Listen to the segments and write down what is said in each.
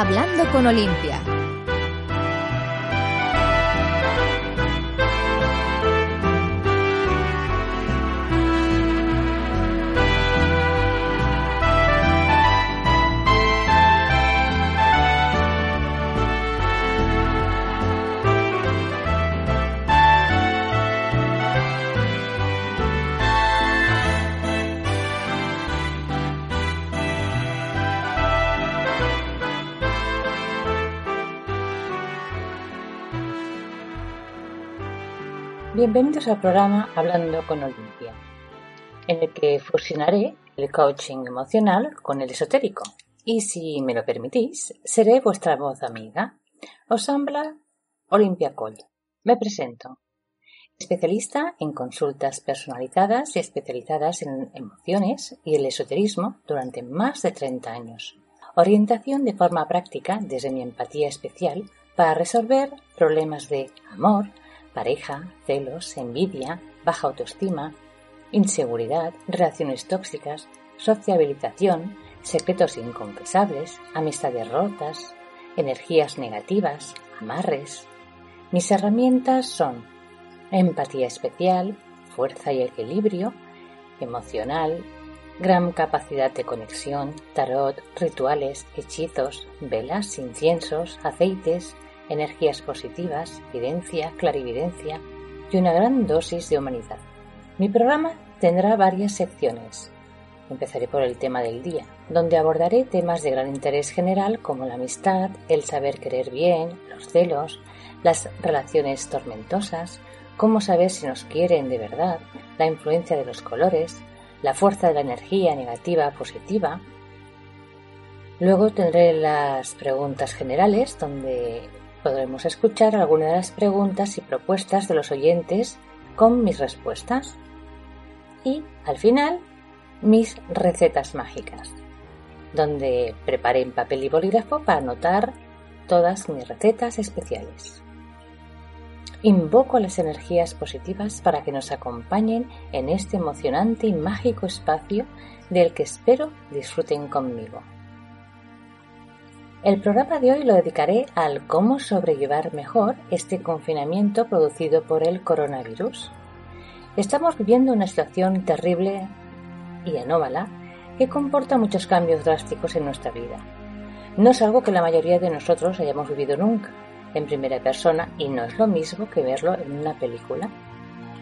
Hablando con Olimpia. Bienvenidos al programa Hablando con Olimpia, en el que fusionaré el coaching emocional con el esotérico. Y si me lo permitís, seré vuestra voz amiga. Os habla Olimpia Coll. Me presento. Especialista en consultas personalizadas y especializadas en emociones y el esoterismo durante más de 30 años. Orientación de forma práctica desde mi empatía especial para resolver problemas de amor, pareja, celos, envidia, baja autoestima, inseguridad, relaciones tóxicas, sociabilización, secretos inconfesables, amistades rotas, energías negativas, amarres. Mis herramientas son empatía especial, fuerza y equilibrio, emocional, gran capacidad de conexión, tarot, rituales, hechizos, velas, inciensos, aceites, energías positivas, evidencia, clarividencia y una gran dosis de humanidad. Mi programa tendrá varias secciones. Empezaré por el tema del día, donde abordaré temas de gran interés general como la amistad, el saber querer bien, los celos, las relaciones tormentosas, cómo saber si nos quieren de verdad, la influencia de los colores, la fuerza de la energía negativa positiva. Luego tendré las preguntas generales, donde podremos escuchar algunas de las preguntas y propuestas de los oyentes con mis respuestas. Y, al final, mis recetas mágicas, donde preparé en papel y bolígrafo para anotar todas mis recetas especiales. Invoco las energías positivas para que nos acompañen en este emocionante y mágico espacio del que espero disfruten conmigo. El programa de hoy lo dedicaré al cómo sobrellevar mejor este confinamiento producido por el coronavirus. Estamos viviendo una situación terrible y anómala que comporta muchos cambios drásticos en nuestra vida. No es algo que la mayoría de nosotros hayamos vivido nunca en primera persona y no es lo mismo que verlo en una película.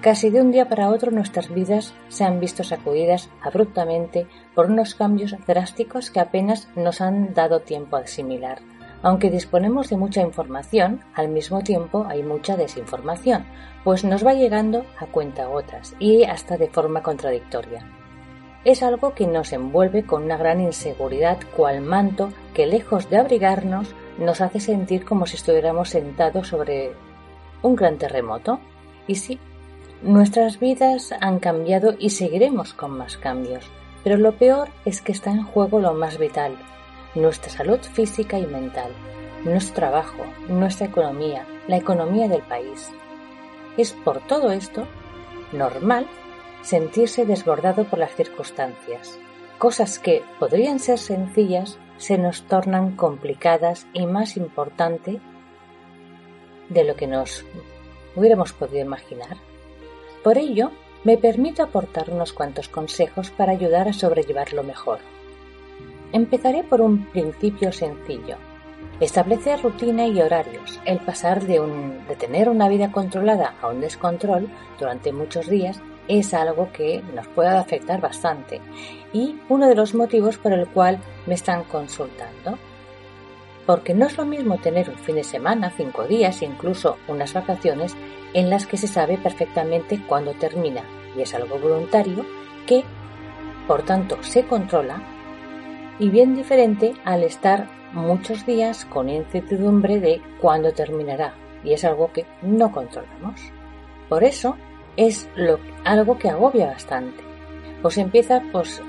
Casi de un día para otro nuestras vidas se han visto sacudidas abruptamente por unos cambios drásticos que apenas nos han dado tiempo a asimilar. Aunque disponemos de mucha información, al mismo tiempo hay mucha desinformación, pues nos va llegando a cuentagotas y hasta de forma contradictoria. Es algo que nos envuelve con una gran inseguridad cual manto que lejos de abrigarnos nos hace sentir como si estuviéramos sentados sobre un gran terremoto. Y sí, Nuestras vidas han cambiado y seguiremos con más cambios, pero lo peor es que está en juego lo más vital, nuestra salud física y mental, nuestro trabajo, nuestra economía, la economía del país. Es por todo esto normal sentirse desbordado por las circunstancias. Cosas que podrían ser sencillas se nos tornan complicadas y más importante de lo que nos hubiéramos podido imaginar. Por ello, me permito aportar unos cuantos consejos para ayudar a sobrellevarlo mejor. Empezaré por un principio sencillo. Establecer rutina y horarios. El pasar de, de tener una vida controlada a un descontrol durante muchos días es algo que nos puede afectar bastante y uno de los motivos por el cual me están consultando. porque no es lo mismo tener un fin de semana, cinco días, incluso unas vacaciones en las que se sabe perfectamente cuándo termina y es algo voluntario que, por tanto, se controla y bien diferente al estar muchos días con incertidumbre de cuándo terminará y es algo que no controlamos. Por eso es algo que agobia bastante. Pues empieza pues,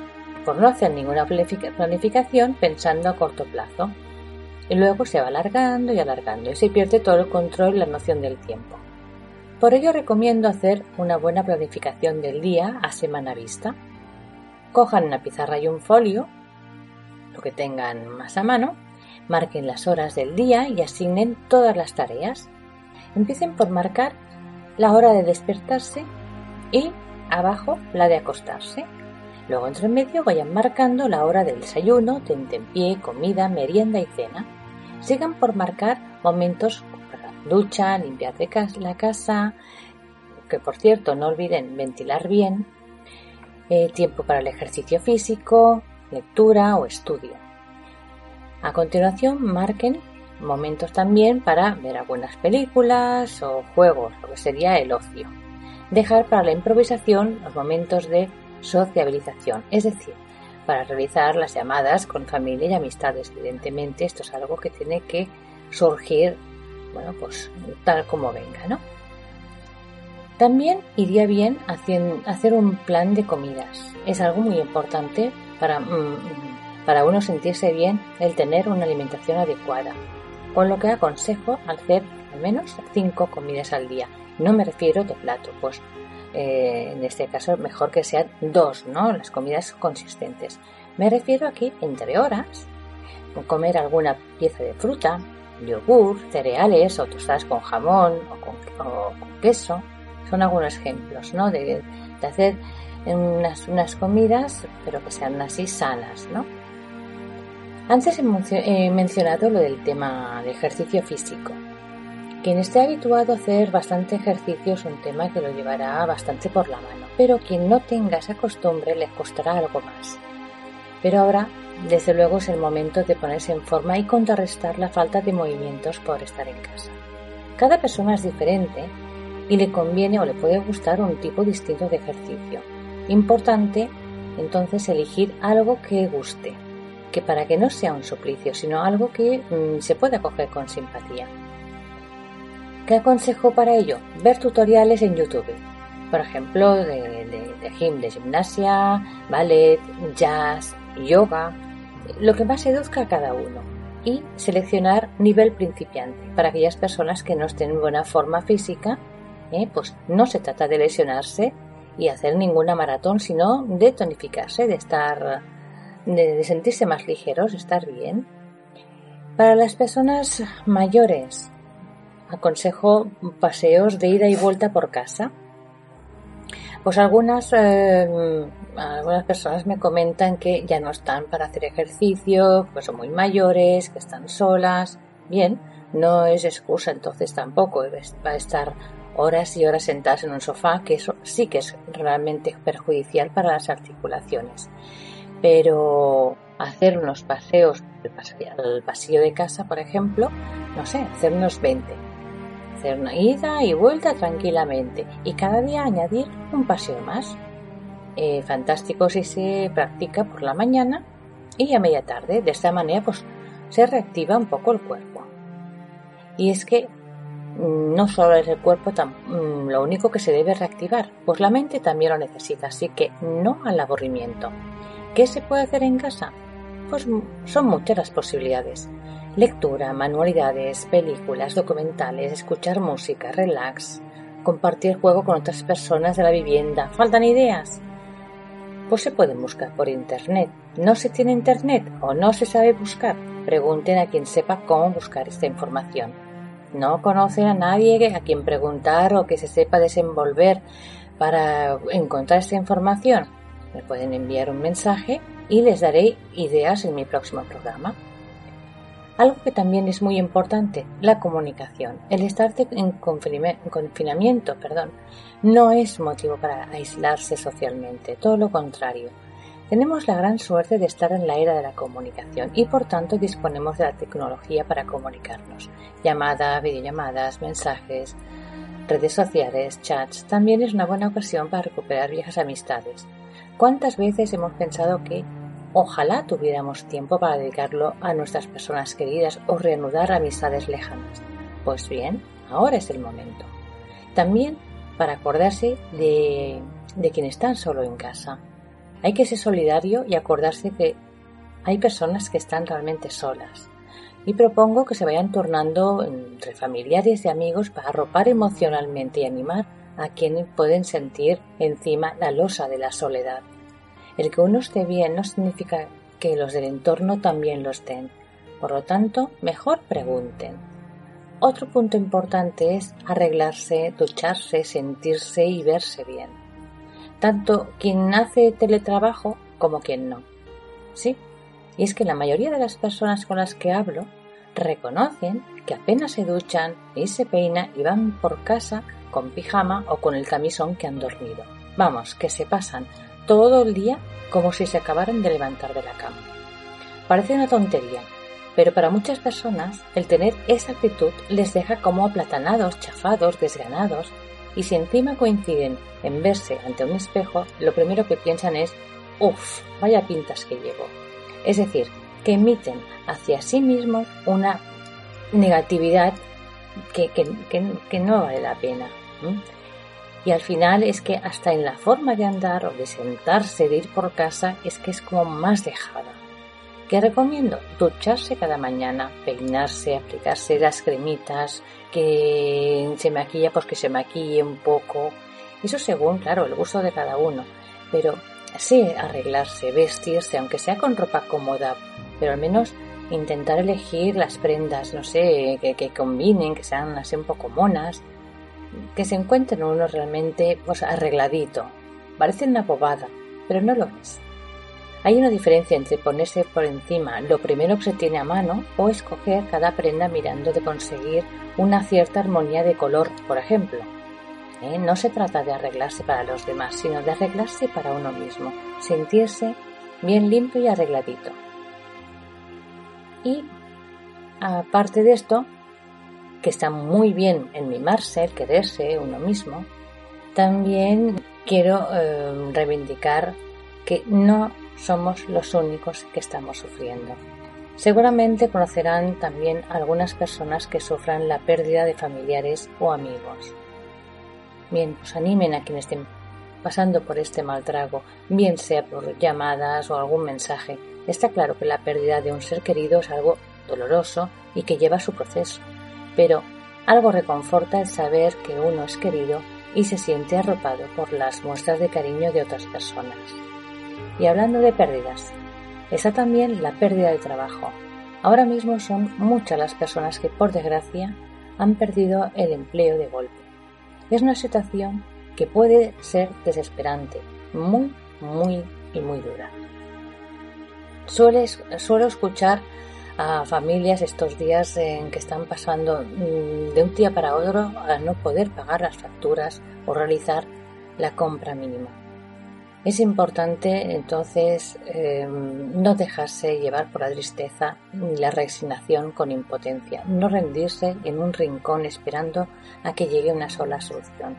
por no hacer ninguna planificación pensando a corto plazo. Y luego se va alargando y alargando y se pierde todo el control y la noción del tiempo. Por ello recomiendo hacer una buena planificación del día a semana vista. Cojan una pizarra y un folio, lo que tengan más a mano, marquen las horas del día y asignen todas las tareas. Empiecen por marcar la hora de despertarse y abajo la de acostarse. Luego entre medio vayan marcando la hora del desayuno, tentempié, comida, merienda y cena. Sigan por marcar momentos ducha, limpiar de la casa, que por cierto no olviden ventilar bien, eh, tiempo para el ejercicio físico, lectura o estudio. A continuación marquen momentos también para ver algunas películas o juegos, lo que sería el ocio. Dejar para la improvisación los momentos de sociabilización, es decir, para realizar las llamadas con familia y amistades. Evidentemente, esto es algo que tiene que surgir, bueno, pues tal como venga, ¿no? También iría bien hacer un plan de comidas. Es algo muy importante para, mm, para uno sentirse bien el tener una alimentación adecuada con lo que aconsejo hacer al menos cinco comidas al día. No me refiero de plato, pues eh, en este caso mejor que sean dos, ¿no? Las comidas consistentes. Me refiero aquí entre horas, comer alguna pieza de fruta, yogur, cereales o tostadas con jamón o con, queso. Son algunos ejemplos, ¿no? De, de hacer unas, unas comidas, pero que sean así sanas, ¿no? Antes he mencionado lo del tema de ejercicio físico. Quien esté habituado a hacer bastante ejercicio es un tema que lo llevará bastante por la mano, pero quien no tenga esa costumbre le costará algo más. Pero ahora, desde luego, es el momento de ponerse en forma y contrarrestar la falta de movimientos por estar en casa. Cada persona es diferente y le conviene o le puede gustar un tipo distinto de ejercicio. Importante entonces elegir algo que guste, que para que no sea un suplicio, sino algo que mm, se pueda coger con simpatía. ¿Qué aconsejo para ello? Ver tutoriales en YouTube, por ejemplo, de, de gimnasia, ballet, jazz, yoga, lo que más seduzca a cada uno. Y seleccionar nivel principiante para aquellas personas que no estén en buena forma física, ¿eh? pues no se trata de lesionarse y hacer ninguna maratón, sino de tonificarse, de estar de, sentirse más ligeros, estar bien. Para las personas mayores, aconsejo paseos de ida y vuelta por casa. Pues algunas, eh, algunas personas me comentan que ya no están para hacer ejercicio, que son muy mayores, que están solas. Bien, no es excusa entonces tampoco va a estar horas y horas sentadas en un sofá, que eso sí que es realmente perjudicial para las articulaciones pero hacer unos paseos al pasillo de casa, por ejemplo, no sé, hacer unos 20. Hacer una ida y vuelta tranquilamente y cada día añadir un paseo más. Eh, fantástico si se practica por la mañana y a media tarde. De esta manera, pues se reactiva un poco el cuerpo. Y es que mm, no solo es el cuerpo mm, lo único que se debe reactivar, pues la mente también lo necesita, así que no al aburrimiento. ¿Qué se puede hacer en casa? Pues son muchas las posibilidades. Lectura, manualidades, películas, documentales, escuchar música, relax, compartir juego con otras personas de la vivienda. ¿Faltan ideas? Pues se pueden buscar por internet. ¿No se tiene internet o no se sabe buscar? Pregunten a quien sepa cómo buscar esta información. ¿No conocen a nadie a quien preguntar o que se sepa desenvolver para encontrar esta información? Me pueden enviar un mensaje y les daré ideas en mi próximo programa. Algo que también es muy importante, la comunicación. El estar en confinamiento perdón, no es motivo para aislarse socialmente, todo lo contrario. Tenemos la gran suerte de estar en la era de la comunicación y por tanto disponemos de la tecnología para comunicarnos. Llamadas, videollamadas, mensajes, redes sociales, chats. También es una buena ocasión para recuperar viejas amistades. ¿Cuántas veces hemos pensado que ojalá tuviéramos tiempo para dedicarlo a nuestras personas queridas o reanudar amistades lejanas? Pues bien, ahora es el momento. También para acordarse de, de quien están solo en casa hay que ser solidario y acordarse que hay personas que están realmente solas. Y propongo que se vayan tornando entre familiares y amigos para arropar emocionalmente y animar a quienes pueden sentir encima la losa de la soledad. El que uno esté bien no significa que los del entorno también lo estén. Por lo tanto, mejor pregunten. Otro punto importante es arreglarse, ducharse, sentirse y verse bien tanto quien hace teletrabajo como quien no. Sí, y es que la mayoría de las personas con las que hablo reconocen que apenas se duchan y se peinan y van por casa con pijama o con el camisón que han dormido. Vamos, que se pasan todo el día como si se acabaran de levantar de la cama. Parece una tontería, pero para muchas personas el tener esa actitud les deja como aplatanados, chafados, desganados y si encima coinciden en verse ante un espejo, lo primero que piensan es, uff, vaya pintas que llevo. Es decir, que emiten hacia sí mismos una negatividad que, que, no vale la pena. Y al final es que hasta en la forma de andar o de sentarse, de ir por casa, es que es como más dejada. ¿Qué recomiendo? Ducharse cada mañana, peinarse, aplicarse las cremitas, que se maquilla, pues que se maquille un poco. Eso según, claro, el gusto de cada uno. Pero sí arreglarse, vestirse, aunque sea con ropa cómoda, pero al menos intentar elegir las prendas, no sé, que, que combinen, que sean así un poco monas, que se encuentren uno realmente pues arregladito. Parece una bobada, pero no lo es. Hay una diferencia entre ponerse por encima lo primero que se tiene a mano o escoger cada prenda mirando de conseguir una cierta armonía de color, por ejemplo. ¿Eh? No se trata de arreglarse para los demás, sino de arreglarse para uno mismo, sentirse bien limpio y arregladito. Y aparte de esto, que está muy bien en mimarse, el quererse uno mismo, también quiero eh, reivindicar que no somos los únicos que estamos sufriendo. Seguramente conocerán también algunas personas que sufran la pérdida de familiares o amigos. Bien, pues animen a quienes estén pasando por este mal trago, bien sea por llamadas o algún mensaje. Está claro que la pérdida de un ser querido es algo doloroso y que lleva su proceso, pero algo reconforta el saber que uno es querido y se siente arropado por las muestras de cariño de otras personas. Y hablando de pérdidas, está también la pérdida de trabajo. Ahora mismo son muchas las personas que, por desgracia, han perdido el empleo de golpe. Es una situación que puede ser desesperante, muy, muy y muy dura. suelo escuchar a familias estos días en que están pasando mm, de un día para otro a no poder pagar las facturas o realizar la compra mínima. Es importante entonces em, no dejarse llevar por la tristeza ni la resignación con impotencia, no rendirse en un rincón esperando a que llegue una sola solución.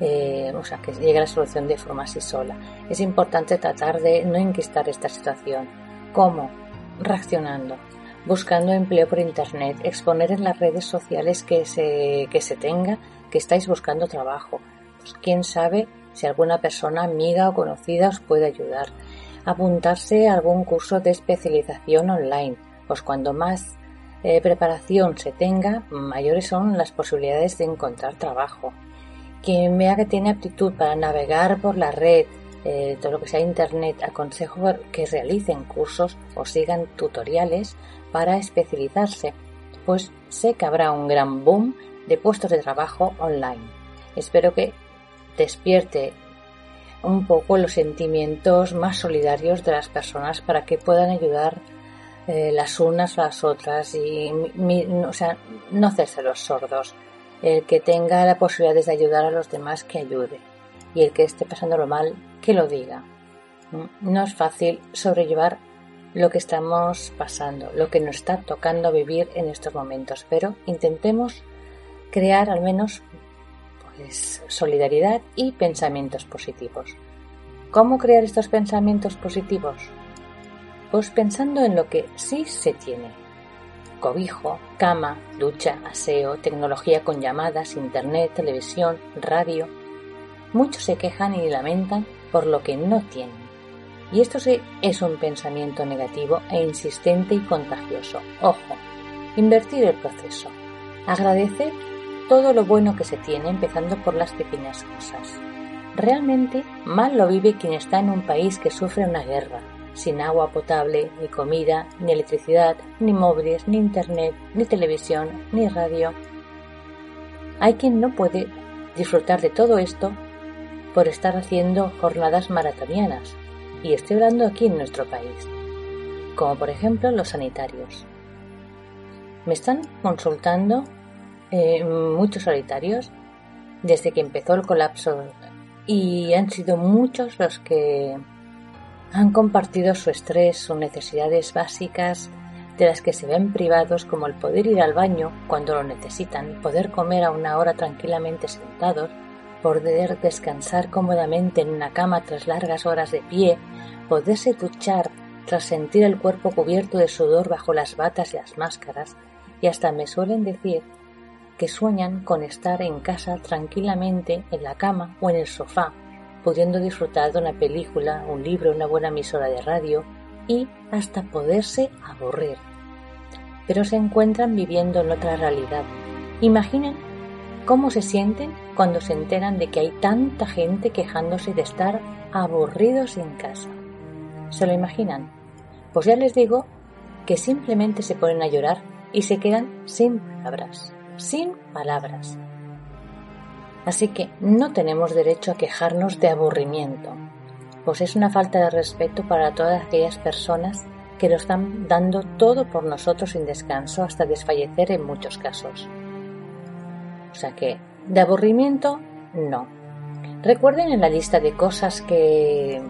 Eh, o sea, que llegue la solución de forma así sola. Es importante tratar de no enquistar esta situación. ¿Cómo? Reaccionando, buscando empleo por Internet, exponer en las redes sociales que se, que se tenga que estáis buscando trabajo. Pues, ¿Quién sabe si alguna persona amiga o conocida os puede ayudar. Apuntarse a algún curso de especialización online, pues cuando más eh, preparación se tenga, mayores son las posibilidades de encontrar trabajo. Quien vea que tiene aptitud para navegar por la red, eh, todo lo que sea Internet, aconsejo que realicen cursos o sigan tutoriales para especializarse, pues sé que habrá un gran boom de puestos de trabajo online. Espero que despierte un poco los sentimientos más solidarios de las personas para que puedan ayudar eh, las unas a las otras y o sea, no hacerse los sordos. El que tenga la posibilidad de ayudar a los demás que ayude y el que esté pasándolo mal que lo diga. No es fácil sobrellevar lo que estamos pasando, lo que nos está tocando vivir en estos momentos, pero intentemos crear al menos pues, solidaridad y pensamientos positivos. ¿Cómo crear estos pensamientos positivos? Pues pensando en lo que sí se tiene. Cobijo, cama, ducha, aseo, tecnología con llamadas, internet, televisión, radio. Muchos se quejan y lamentan por lo que no tienen. Y esto es un pensamiento negativo e insistente y contagioso. Ojo, invertir el proceso. Agradecer todo lo bueno que se tiene, empezando por las pequeñas cosas. Realmente mal lo vive quien está en un país que sufre una guerra, sin agua potable, ni comida, ni electricidad, ni móviles, ni internet, ni televisión, ni radio. Hay quien no puede disfrutar de todo esto por estar haciendo jornadas maratonianas, y estoy hablando aquí en nuestro país, como por ejemplo los sanitarios. Me están consultando eh, muchos sanitarios desde que empezó el colapso y han sido muchos los que han compartido su estrés, sus necesidades básicas de las que se ven privados como el poder ir al baño cuando lo necesitan, poder comer a una hora tranquilamente sentados, poder descansar cómodamente en una cama tras largas horas de pie, poderse duchar tras sentir el cuerpo cubierto de sudor bajo las batas y las máscaras, y hasta me suelen decir que sueñan con estar en casa tranquilamente en la cama o en el sofá, pudiendo disfrutar de una película, un libro, una buena emisora de radio y hasta poderse aburrir. Pero se encuentran viviendo en otra realidad. Imaginen cómo se sienten cuando se enteran de que hay tanta gente quejándose de estar aburridos en casa. ¿Se lo imaginan? Pues ya les digo que simplemente se ponen a llorar y se quedan sin palabras, sin palabras. Así que no tenemos derecho a quejarnos de aburrimiento, pues es una falta de respeto para todas aquellas personas que lo están dando todo por nosotros sin descanso hasta desfallecer en muchos casos. O sea que de aburrimiento, no. Recuerden en la lista de cosas que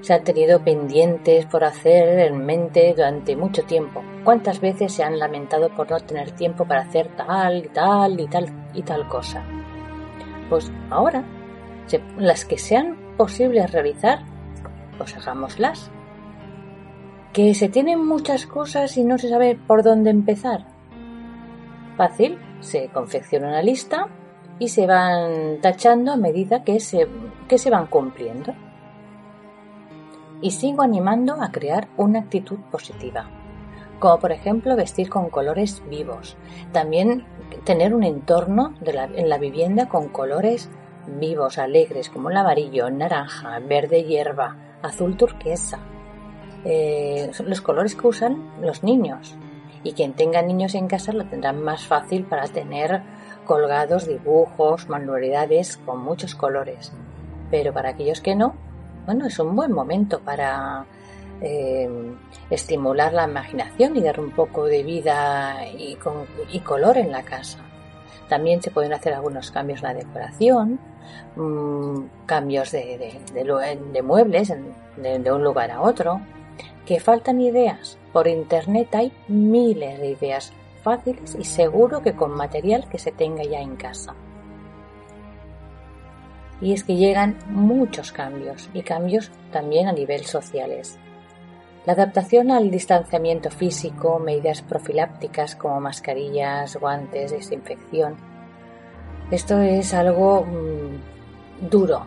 se han tenido pendientes por hacer en mente durante mucho tiempo. ¿Cuántas veces se han lamentado por no tener tiempo para hacer tal y tal y tal y tal cosa? Pues ahora, las que sean posibles realizar, pues hagámoslas. Que se tienen muchas cosas y no se sabe por dónde empezar. Fácil, se confecciona una lista y se van tachando a medida que se, que se van cumpliendo. Y sigo animando a crear una actitud positiva, como por ejemplo vestir con colores vivos. También tener un entorno en la vivienda con colores vivos, alegres, como el amarillo, naranja, verde hierba, azul turquesa. Eh, los colores que usan los niños y quien tenga niños en casa lo tendrá más fácil para tener colgados dibujos, manualidades con muchos colores. Pero para aquellos que no, bueno, es un buen momento para eh, estimular la imaginación y dar un poco de vida y, color en la casa. También se pueden hacer algunos cambios en la decoración, mm, cambios de, muebles de un lugar a otro, que faltan ideas. Por internet hay miles de ideas fáciles y seguro que con material que se tenga ya en casa. Y es que llegan muchos cambios y cambios también a nivel sociales. La adaptación al distanciamiento físico, medidas profilácticas como mascarillas, guantes, desinfección. Esto es algo mm, duro,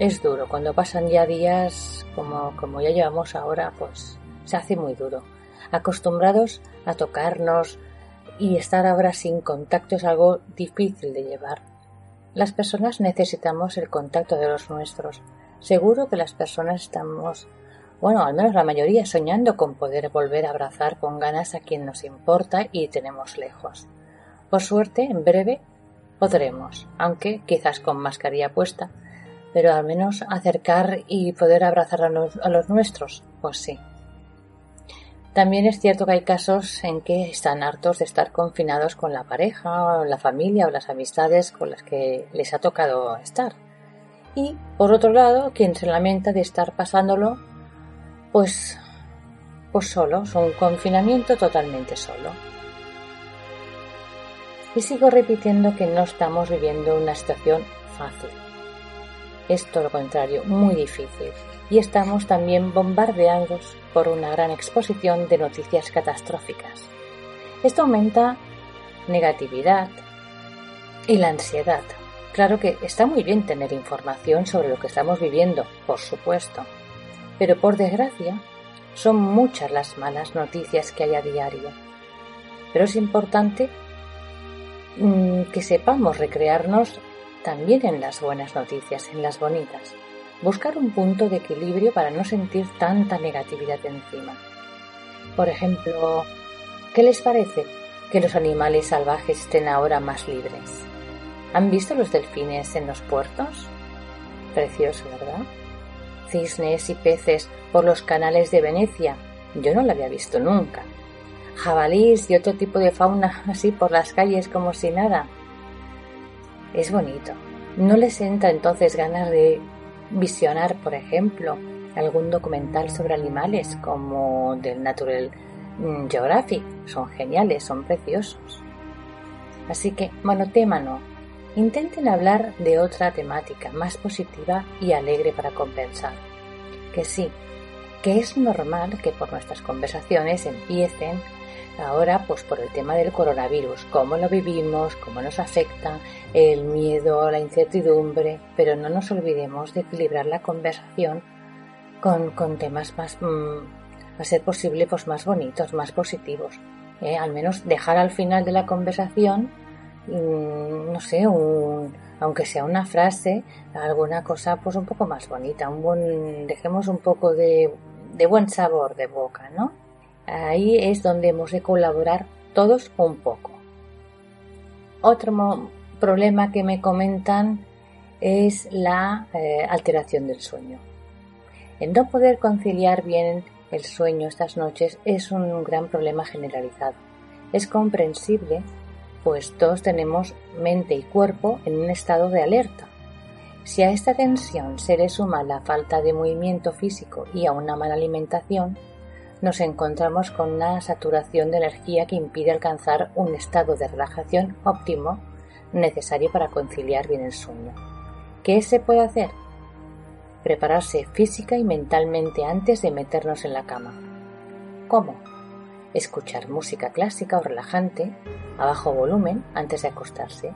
es duro. Cuando pasan ya días como, como ya llevamos ahora, pues se hace muy duro. Acostumbrados a tocarnos y estar ahora sin contacto es algo difícil de llevar. Las personas necesitamos el contacto de los nuestros. Seguro que las personas estamos, bueno, al menos la mayoría, soñando con poder volver a abrazar con ganas a quien nos importa y tenemos lejos. Por suerte, en breve podremos, aunque quizás con mascarilla puesta, pero al menos acercar y poder abrazar a los, nuestros, pues sí. También es cierto que hay casos en que están hartos de estar confinados con la pareja, o la familia o las amistades con las que les ha tocado estar. y por otro lado quien se lamenta de estar pasándolo pues pues solo, un confinamiento totalmente solo. Y sigo repitiendo que no estamos viviendo una situación fácil. Es todo lo contrario, muy difícil. Y estamos también bombardeados por una gran exposición de noticias catastróficas. Esto aumenta negatividad y la ansiedad. Claro que está muy bien tener información sobre lo que estamos viviendo, por supuesto, pero por desgracia son muchas las malas noticias que hay a diario. Pero es importante mm, que sepamos recrearnos también en las buenas noticias, en las bonitas. Buscar un punto de equilibrio para no sentir tanta negatividad encima. Por ejemplo, ¿qué les parece que los animales salvajes estén ahora más libres? ¿Han visto los delfines en los puertos? Precioso, ¿verdad? Cisnes y peces por los canales de Venecia. Yo no lo había visto nunca. Jabalís y otro tipo de fauna así por las calles como si nada. Es bonito. ¿No les entra entonces ganas de visionar, por ejemplo, algún documental sobre animales como del Natural Geographic? Son geniales, son preciosos. Así que, monotémano, intenten hablar de otra temática más positiva y alegre para compensar. Que sí, que es normal que por nuestras conversaciones empiecen ahora pues por el tema del coronavirus, cómo lo vivimos, cómo nos afecta, el miedo, la incertidumbre, pero no nos olvidemos de equilibrar la conversación con, con temas más, mm, a ser posible, pues más bonitos, más positivos. ¿eh? Al menos dejar al final de la conversación, mm, no sé, un, aunque sea una frase, alguna cosa pues un poco más bonita, un buen, dejemos un poco de de buen sabor de boca, ¿no? Ahí es donde hemos de colaborar todos un poco. Otro problema que me comentan es la eh, alteración del sueño. El no poder conciliar bien el sueño estas noches es un gran problema generalizado. Es comprensible, pues todos tenemos mente y cuerpo en un estado de alerta. Si a esta tensión se le suma la falta de movimiento físico y a una mala alimentación, nos encontramos con una saturación de energía que impide alcanzar un estado de relajación óptimo necesario para conciliar bien el sueño. ¿Qué se puede hacer? Prepararse física y mentalmente antes de meternos en la cama. ¿Cómo? Escuchar música clásica o relajante a bajo volumen antes de acostarse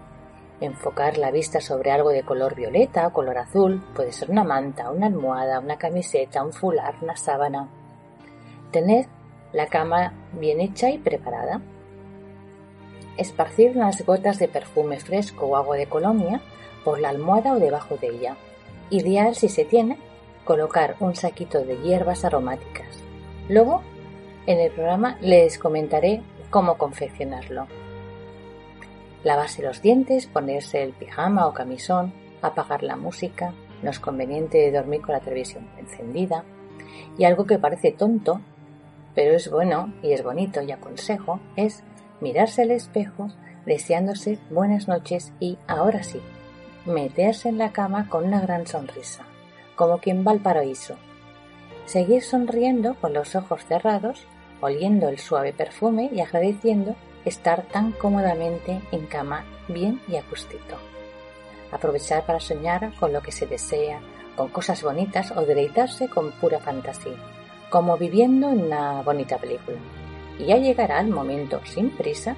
enfocar la vista sobre algo de color violeta o color azul, puede ser una manta, una almohada, una camiseta, un fular, una sábana. Tener la cama bien hecha y preparada. Esparcir unas gotas de perfume fresco o agua de colonia por la almohada o debajo de ella. Ideal si se tiene, colocar un saquito de hierbas aromáticas. Luego, en el programa les comentaré cómo confeccionarlo lavarse los dientes, ponerse el pijama o camisón, apagar la música, no es conveniente dormir con la televisión encendida. Y algo que parece tonto, pero es bueno y es bonito y aconsejo, es mirarse al espejo deseándose buenas noches y, ahora sí, meterse en la cama con una gran sonrisa, como quien va al paraíso. Seguir sonriendo con los ojos cerrados, oliendo el suave perfume y agradeciendo estar tan cómodamente en cama, bien y a Aprovechar para soñar con lo que se desea, con cosas bonitas o deleitarse con pura fantasía, como viviendo en una bonita película. Y ya llegará el momento sin prisas,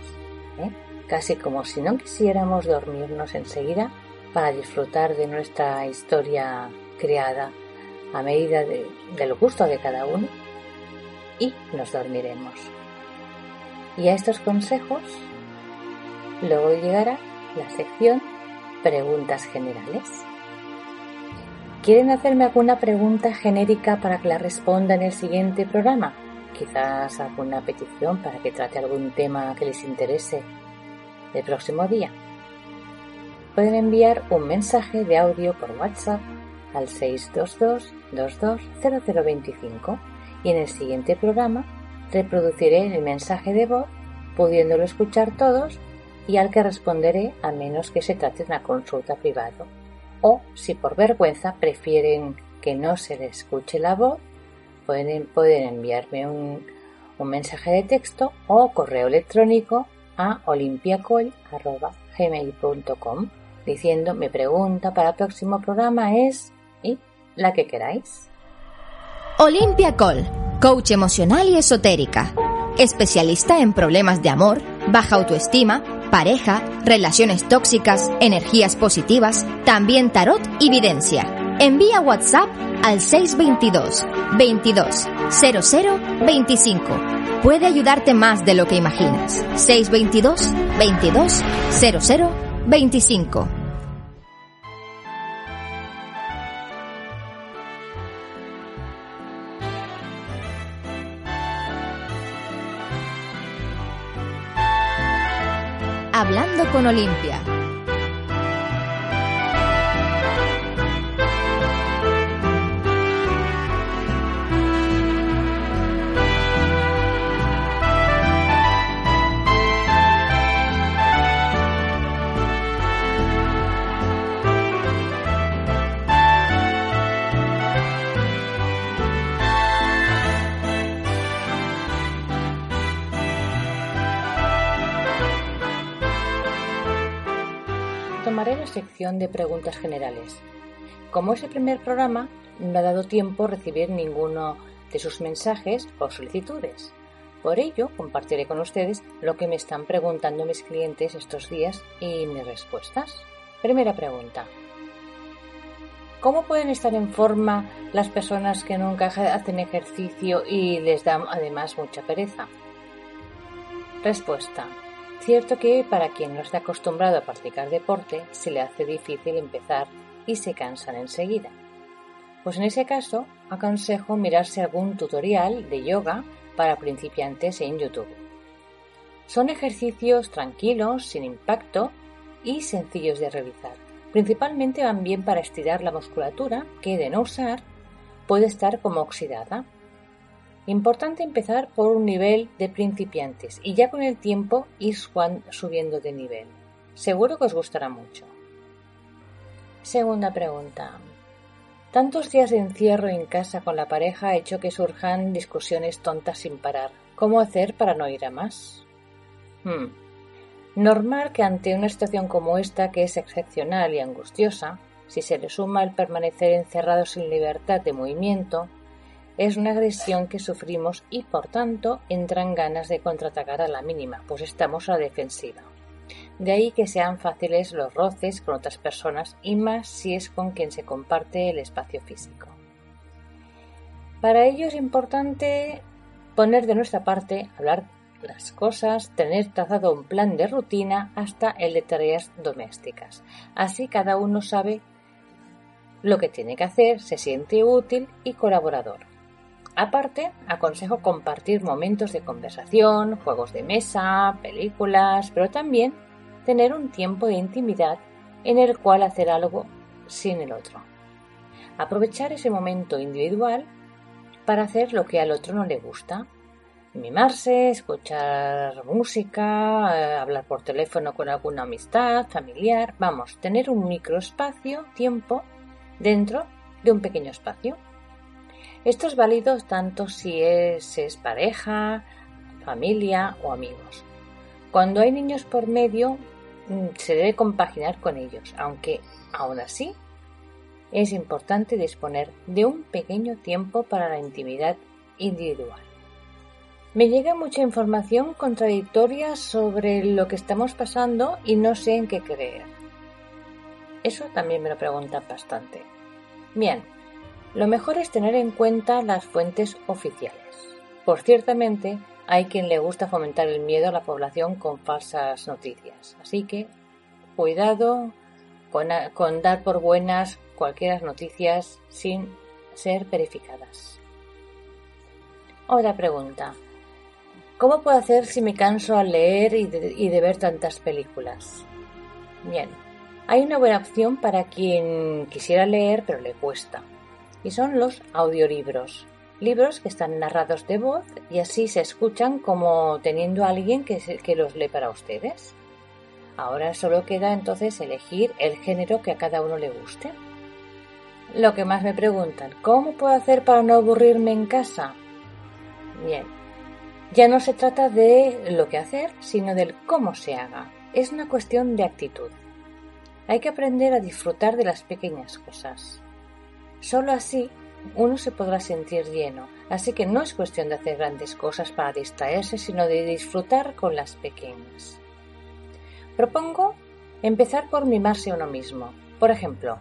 ¿eh? casi como si no quisiéramos dormirnos enseguida para disfrutar de nuestra historia creada a medida del gusto de cada uno y nos dormiremos. Y a estos consejos luego llegará la sección Preguntas Generales. ¿Quieren hacerme alguna pregunta genérica para que la responda en el siguiente programa? Quizás alguna petición para que trate algún tema que les interese el próximo día. Pueden enviar un mensaje de audio por WhatsApp al 622 220025 y en el siguiente programa reproduciré el mensaje de voz, pudiéndolo escuchar todos y al que responderé a menos que se trate de una consulta privada. O si por vergüenza prefieren que no se les escuche la voz, pueden, enviarme un, mensaje de texto o correo electrónico a olimpiacol.gmail.com diciendo mi pregunta para el próximo programa es y la que queráis. Olimpia Col, coach emocional y esotérica, especialista en problemas de amor, baja autoestima, pareja, relaciones tóxicas, energías positivas, también tarot y videncia. Envía WhatsApp al 622 22 00 25. Puede ayudarte más de lo que imaginas. 622 22 00 25. Olimpia de preguntas generales. Como es el primer programa, no ha dado tiempo recibir ninguno de sus mensajes o solicitudes. Por ello, compartiré con ustedes lo que me están preguntando mis clientes estos días y mis respuestas. Primera pregunta. ¿Cómo pueden estar en forma las personas que nunca hacen ejercicio y les dan además mucha pereza? Respuesta. Cierto que para quien no está acostumbrado a practicar deporte se le hace difícil empezar y se cansan enseguida. Pues en ese caso aconsejo mirarse algún tutorial de yoga para principiantes en YouTube. Son ejercicios tranquilos, sin impacto y sencillos de realizar. Principalmente van bien para estirar la musculatura que de no usar puede estar como oxidada Importante empezar por un nivel de principiantes y ya con el tiempo ir subiendo de nivel. Seguro que os gustará mucho. Segunda pregunta. Tantos días de encierro en casa con la pareja ha hecho que surjan discusiones tontas sin parar. ¿Cómo hacer para no ir a más? Hmm. Normal que ante una situación como esta, que es excepcional y angustiosa, si se le suma el permanecer encerrados sin libertad de movimiento, es una agresión que sufrimos y por tanto entran ganas de contraatacar a la mínima, pues estamos a la defensiva. De ahí que sean fáciles los roces con otras personas y más si es con quien se comparte el espacio físico. Para ello es importante poner de nuestra parte, hablar las cosas, tener trazado un plan de rutina hasta el de tareas domésticas. Así cada uno sabe lo que tiene que hacer, se siente útil y colaborador. Aparte, aconsejo compartir momentos de conversación, juegos de mesa, películas, pero también tener un tiempo de intimidad en el cual hacer algo sin el otro. Aprovechar ese momento individual para hacer lo que al otro no le gusta. Mimarse, escuchar música, eh, hablar por teléfono con alguna amistad, familiar, vamos, tener un microespacio, tiempo, dentro de un pequeño espacio. Esto es válido tanto si es, es pareja, familia o amigos. Cuando hay niños por medio, mm, se debe compaginar con ellos, aunque aún así es importante disponer de un pequeño tiempo para la intimidad individual. Me llega mucha información contradictoria sobre lo que estamos pasando y no sé en qué creer. Eso también me lo preguntan bastante. Bien, lo mejor es tener en cuenta las fuentes oficiales. Por ciertamente, hay quien le gusta fomentar el miedo a la población con falsas noticias. Así que, cuidado con, dar por buenas cualquier noticias sin ser verificadas. Otra pregunta. ¿Cómo puedo hacer si me canso al leer y de ver tantas películas? Bien, hay una buena opción para quien quisiera leer pero le cuesta y son los audiolibros. Libros que están narrados de voz y así se escuchan como teniendo a alguien que, que los lee para ustedes. Ahora solo queda entonces elegir el género que a cada uno le guste. Lo que más me preguntan, ¿cómo puedo hacer para no aburrirme en casa? Bien, ya no se trata de lo que hacer, sino del cómo se haga. Es una cuestión de actitud. Hay que aprender a disfrutar de las pequeñas cosas. Solo así uno se podrá sentir lleno, así que no es cuestión de hacer grandes cosas para distraerse, sino de disfrutar con las pequeñas. Propongo empezar por mimarse uno mismo. Por ejemplo,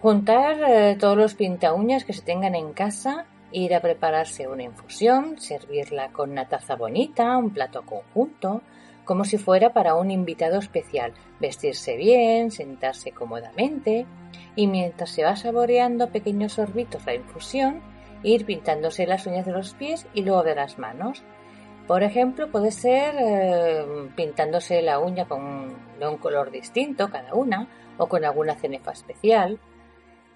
juntar eh, todos los pinta uñas que se tengan en casa, ir a prepararse una infusión, servirla con una taza bonita, un plato conjunto, como si fuera para un invitado especial, vestirse bien, sentarse cómodamente y mientras se va saboreando pequeños sorbitos la infusión, ir pintándose las uñas de los pies y luego de las manos. Por ejemplo, puede ser eh, pintándose la uña con, de un color distinto cada una o con alguna cenefa especial.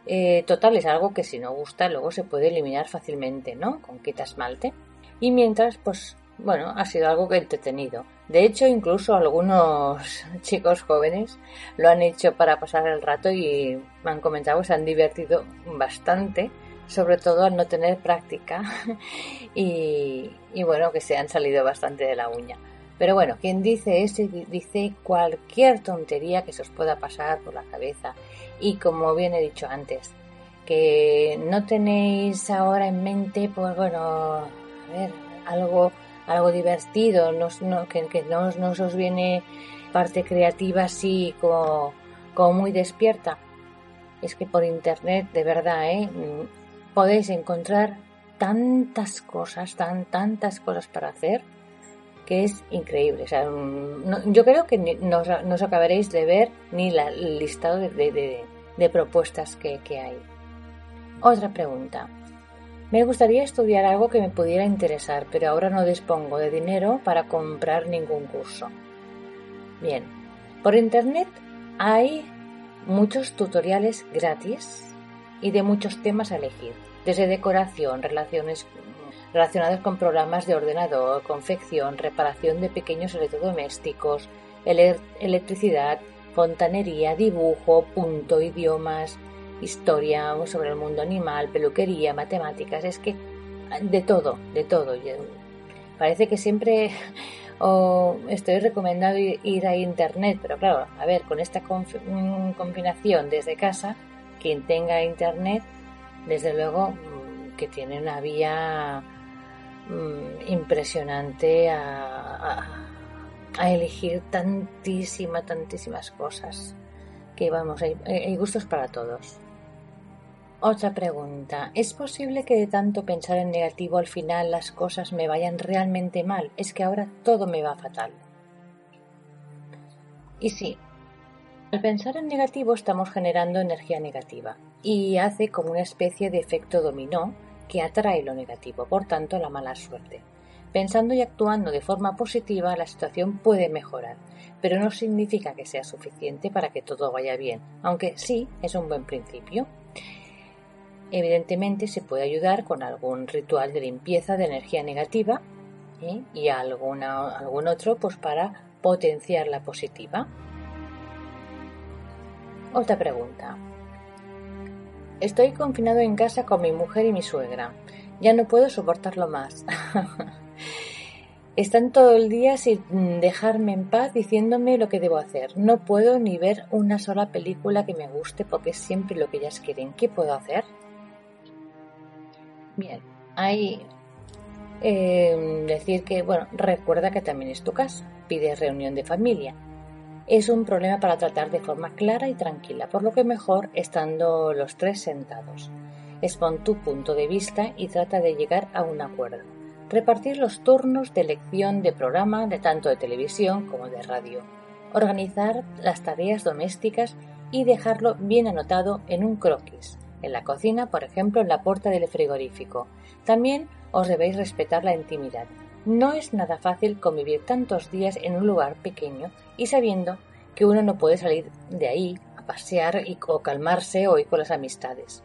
Eh, total, es algo que si no gusta luego se puede eliminar fácilmente, ¿no? Con quita esmalte. Y mientras, pues bueno, ha sido algo que entretenido. De hecho, incluso algunos chicos jóvenes lo han hecho para pasar el rato y me han comentado que se han divertido bastante, sobre todo al no tener práctica y, bueno, que se han salido bastante de la uña. Pero bueno, quien dice eso dice cualquier tontería que se os pueda pasar por la cabeza. Y como bien he dicho antes, que no tenéis ahora en mente, pues bueno, a ver, algo algo divertido, no, que, no, os viene parte creativa así como, muy despierta. Es que por internet, de verdad, ¿eh? podéis encontrar tantas cosas, tan, tantas cosas para hacer que es increíble. Sea, yo creo que no, os acabaréis de ver ni la, el listado de, propuestas que hay. Otra pregunta. Me gustaría estudiar algo que me pudiera interesar, pero ahora no dispongo de dinero para comprar ningún curso. Bien, por Internet hay muchos tutoriales gratis y de muchos temas a elegir, desde decoración, relaciones relacionadas con programas de ordenador, confección, reparación de pequeños electrodomésticos, electricidad, fontanería, dibujo, punto, idiomas, historia sobre el mundo animal, peluquería, matemáticas, es que de todo, de todo. Parece que siempre estoy recomendando ir a internet, pero claro, a ver, con esta combinación desde casa, quien tenga internet, desde luego mm, que tiene una vía mm, impresionante a, a, elegir tantísimas, tantísimas cosas que vamos, hay gustos para todos. Otra pregunta. ¿Es posible que de tanto pensar en negativo al final las cosas me vayan realmente mal? Es que ahora todo me va fatal. Y sí, al pensar en negativo estamos generando energía negativa y hace como una especie de efecto dominó que atrae lo negativo, por tanto la mala suerte. Pensando y actuando de forma positiva la situación puede mejorar, pero no significa que sea suficiente para que todo vaya bien, aunque sí es un buen principio. Evidentemente se puede ayudar con algún ritual de limpieza de energía negativa ¿eh? y alguna, algún otro pues para potenciar la positiva. Otra pregunta. Estoy confinado en casa con mi mujer y mi suegra. Ya no puedo soportarlo más. Están todo el día sin dejarme en paz diciéndome lo que debo hacer. No puedo ni ver una sola película que me guste porque es siempre lo que ellas quieren. ¿Qué puedo hacer? Bien, ahí eh, decir que, bueno, recuerda que también es tu casa, pide reunión de familia. Es un problema para tratar de forma clara y tranquila, por lo que mejor estando los tres sentados. Expon tu punto de vista y trata de llegar a un acuerdo. Repartir los turnos de elección de programa de tanto de televisión como de radio. Organizar las tareas domésticas y dejarlo bien anotado en un croquis en la cocina, por ejemplo, en la puerta del frigorífico. También os debéis respetar la intimidad. No es nada fácil convivir tantos días en un lugar pequeño y sabiendo que uno no puede salir de ahí a pasear o calmarse o ir con las amistades.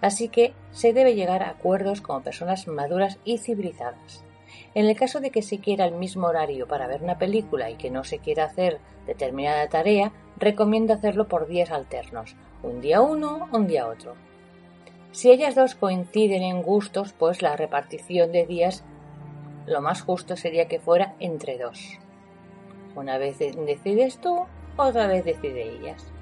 Así que se debe llegar a acuerdos como personas maduras y civilizadas. En el caso de que se quiera el mismo horario para ver una película y que no se quiera hacer determinada tarea, recomiendo hacerlo por días alternos, un día uno, un día otro. Si ellas dos coinciden en gustos, pues la repartición de días lo más justo sería que fuera entre dos. Una vez decides tú, otra vez decide ellas.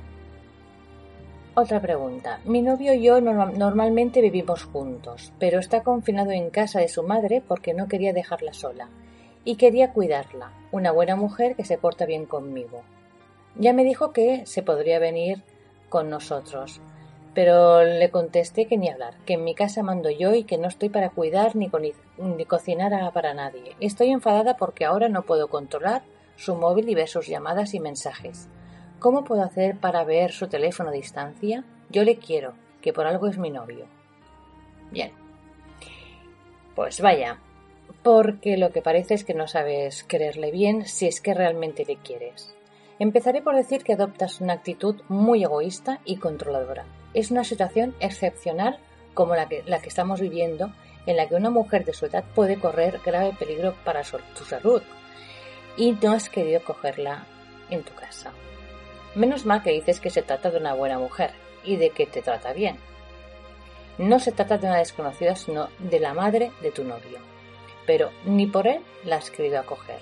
Otra pregunta. Mi novio y yo normalmente vivimos juntos, pero está confinado en casa de su madre porque no quería dejarla sola y quería cuidarla, una buena mujer que se porta bien conmigo. Ya me dijo que se podría venir con nosotros, pero le contesté que ni hablar, que en mi casa mando yo y que no estoy para cuidar ni, ni cocinar para nadie. Estoy enfadada porque ahora no puedo controlar su móvil y ver sus llamadas y mensajes. ¿Cómo puedo hacer para ver su teléfono a distancia? Yo le quiero, que por algo es mi novio. Bien. Pues vaya, porque lo que parece es que no sabes quererle bien si es que realmente le quieres. Empezaré por decir que adoptas una actitud muy egoísta y controladora. Es una situación excepcional como la que, la que estamos viviendo, en la que una mujer de su edad puede correr grave peligro para su, salud y no has querido cogerla en tu casa. Menos mal que dices que se trata de una buena mujer y de que te trata bien. No se trata de una desconocida, sino de la madre de tu novio. Pero ni por él la has querido acoger.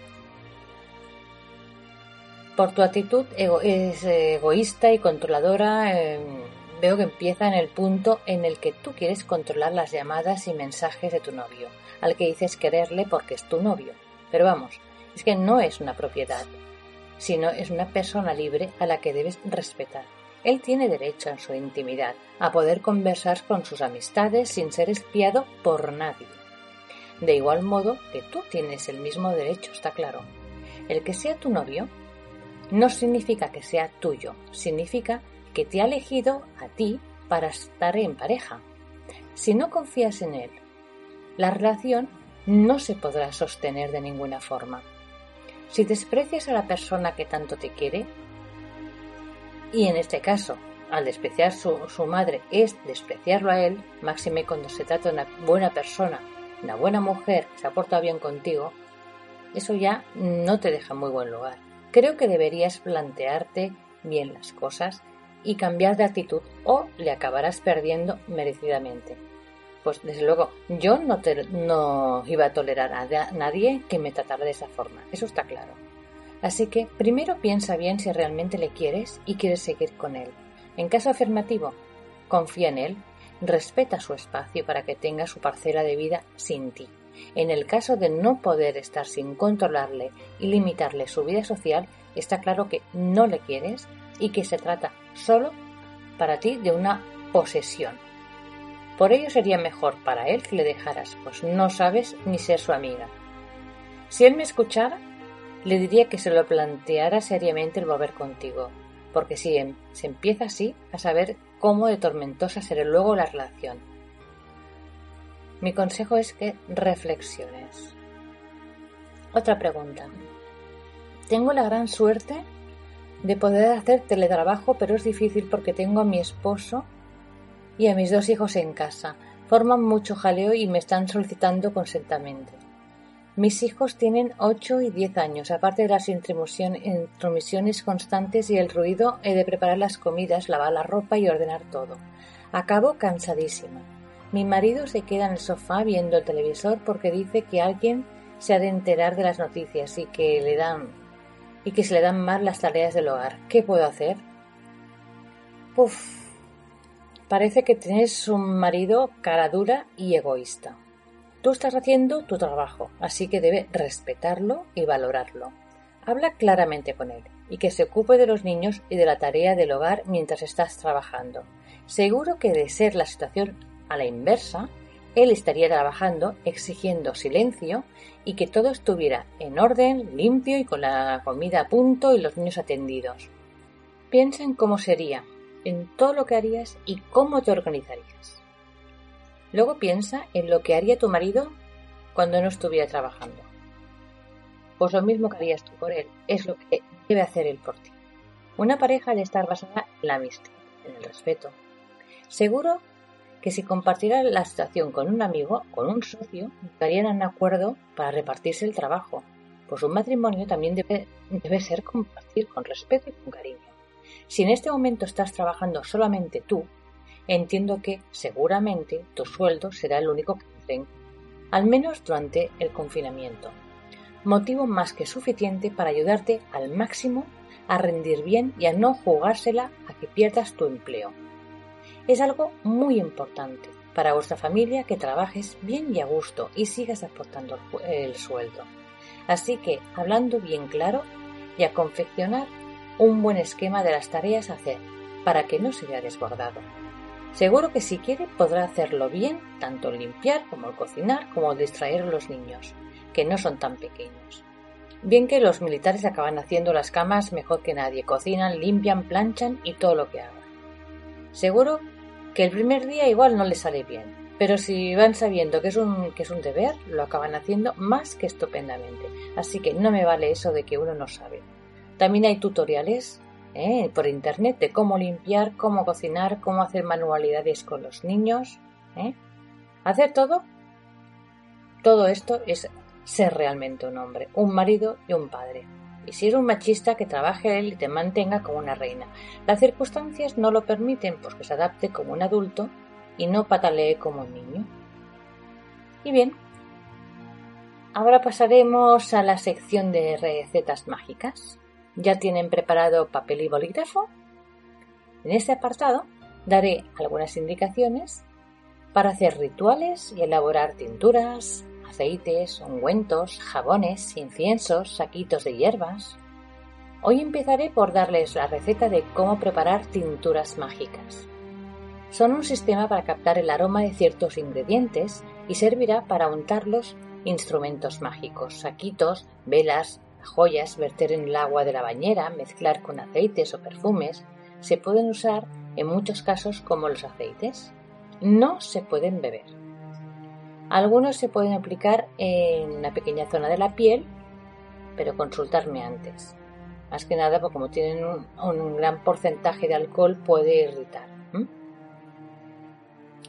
Por tu actitud es egoísta y controladora, em, veo que empieza en el punto en el que tú quieres controlar las llamadas y mensajes de tu novio, al que dices quererle porque es tu novio. Pero vamos, es que no es una propiedad, sino es una persona libre a la que debes respetar. Él tiene derecho en su intimidad a poder conversar con sus amistades sin ser espiado por nadie. De igual modo que tú tienes el mismo derecho, está claro. El que sea tu novio no significa que sea tuyo, significa que te ha elegido a ti para estar en pareja. Si no confías en él, la relación no se podrá sostener de ninguna forma. Si desprecias a la persona que tanto te quiere, y en este caso, al despreciar su, su madre es despreciarlo a él, máxime cuando se trata de una buena persona, una buena mujer que se ha portado bien contigo, eso ya no te deja muy buen lugar. Creo que deberías plantearte bien las cosas y cambiar de actitud o le acabarás perdiendo merecidamente pues desde luego yo no, no iba a tolerar a nadie que me tratara de esa forma, eso está claro. Así que primero piensa bien si realmente le quieres y quieres seguir con él. En caso afirmativo, confía en él, respeta su espacio para que tenga su parcela de vida sin ti. En el caso de no poder estar sin controlarle y limitarle su vida social, está claro que no le quieres y que se trata solo para ti de una posesión, por ello sería mejor para él que le dejaras, pues no sabes ni ser su amiga. Si él me escuchara, le diría que se lo planteara seriamente el volver contigo, porque si em, se empieza así, a saber cómo de tormentosa será luego la relación. Mi consejo es que reflexiones. Otra pregunta. Tengo la gran suerte de poder hacer teletrabajo, pero es difícil porque tengo a mi esposo y a mis dos hijos en casa. Forman mucho jaleo y me están solicitando constantemente. Mis hijos tienen ocho y diez años, aparte de las intromisiones constantes y el ruido, he de preparar las comidas, lavar la ropa y ordenar todo. Acabo cansadísima. Mi marido se queda en el sofá viendo el televisor porque dice que alguien se ha de enterar de las noticias y que le dan y que se le dan mal las tareas del hogar. ¿Qué puedo hacer? Puf, Parece que tienes un marido cara dura y egoísta. Tú estás haciendo tu trabajo, así que debe respetarlo y valorarlo. Habla claramente con él y que se ocupe de los niños y de la tarea del hogar mientras estás trabajando. Seguro que de ser la situación a la inversa, él estaría trabajando exigiendo silencio y que todo estuviera en orden, limpio y con la comida a punto y los niños atendidos. Piensa en cómo sería en todo lo que harías y cómo te organizarías. Luego piensa en lo que haría tu marido cuando no estuviera trabajando. Pues lo mismo que harías tú por él, es lo que debe hacer él por ti. Una pareja debe estar basada en la amistad, en el respeto. Seguro que si compartiera la situación con un amigo, con un socio, llegarían a un acuerdo para repartirse el trabajo, pues un matrimonio también debe, debe ser compartir con respeto y con cariño. Si en este momento estás trabajando solamente tú, entiendo que seguramente tu sueldo será el único que den, al menos durante el confinamiento. Motivo más que suficiente para ayudarte al máximo a rendir bien y a no jugársela a que pierdas tu empleo. Es algo muy importante para vuestra familia que trabajes bien y a gusto y sigas aportando el sueldo. Así que, hablando bien claro, y a confeccionar un buen esquema de las tareas a hacer para que no se vea desbordado. Seguro que si quiere podrá hacerlo bien, tanto el limpiar como el cocinar, como el distraer a los niños, que no son tan pequeños. Bien que los militares acaban haciendo las camas mejor que nadie, cocinan, limpian, planchan y todo lo que hagan. Seguro que el primer día igual no les sale bien, pero si van sabiendo que es un, que es un deber, lo acaban haciendo más que estupendamente. Así que no me vale eso de que uno no sabe. También hay tutoriales ¿eh? por internet de cómo limpiar, cómo cocinar, cómo hacer manualidades con los niños. ¿eh? Hacer todo. Todo esto es ser realmente un hombre, un marido y un padre y si es un machista que trabaje él y te mantenga como una reina. Las circunstancias no lo permiten, pues que se adapte como un adulto y no patalee como un niño. Y bien, ahora pasaremos a la sección de recetas mágicas. ¿Ya tienen preparado papel y bolígrafo? En este apartado daré algunas indicaciones para hacer rituales y elaborar tinturas, aceites, ungüentos, jabones, inciensos, saquitos de hierbas. Hoy empezaré por darles la receta de cómo preparar tinturas mágicas. Son un sistema para captar el aroma de ciertos ingredientes y servirá para untarlos instrumentos mágicos, saquitos, velas, joyas, verter en el agua de la bañera, mezclar con aceites o perfumes. Se pueden usar en muchos casos como los aceites. No se pueden beber. Algunos se pueden aplicar en una pequeña zona de la piel, pero consultarme antes. Más que nada, porque como tienen un, gran porcentaje de alcohol, puede irritar.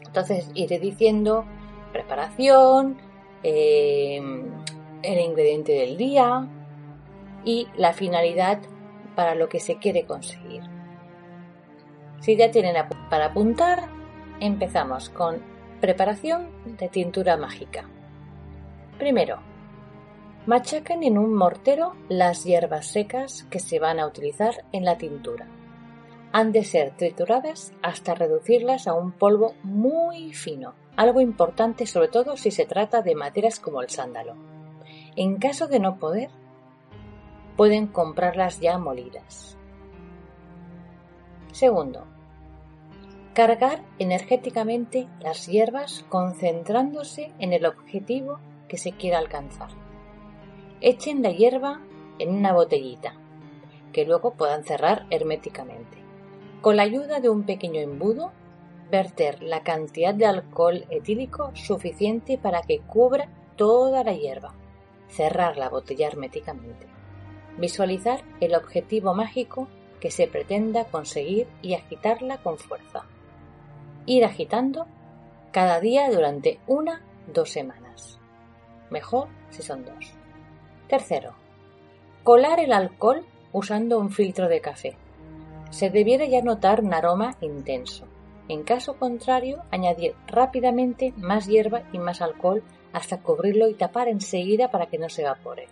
Entonces iré diciendo preparación, em, el ingrediente del día y la finalidad para lo que se quiere conseguir. Si ya tienen para apuntar, empezamos con Preparación de tintura mágica. Primero, machaquen en un mortero las hierbas secas que se van a utilizar en la tintura. Han de ser trituradas hasta reducirlas a un polvo muy fino, algo importante sobre todo si se trata de maderas como el sándalo. En caso de no poder, pueden comprarlas ya molidas. Segundo, Cargar energéticamente las hierbas concentrándose en el objetivo que se quiera alcanzar. Echen la hierba en una botellita, que luego puedan cerrar herméticamente. Con la ayuda de un pequeño embudo, verter la cantidad de alcohol etílico suficiente para que cubra toda la hierba. Cerrar la botella herméticamente. Visualizar el objetivo mágico que se pretenda conseguir y agitarla con fuerza ir agitando cada día durante una, dos semanas. Mejor si son dos. Tercero, colar el alcohol usando un filtro de café. Se debiera ya notar un aroma intenso. En caso contrario, añadir rápidamente más hierba y más alcohol hasta cubrirlo y tapar enseguida para que no se evapore.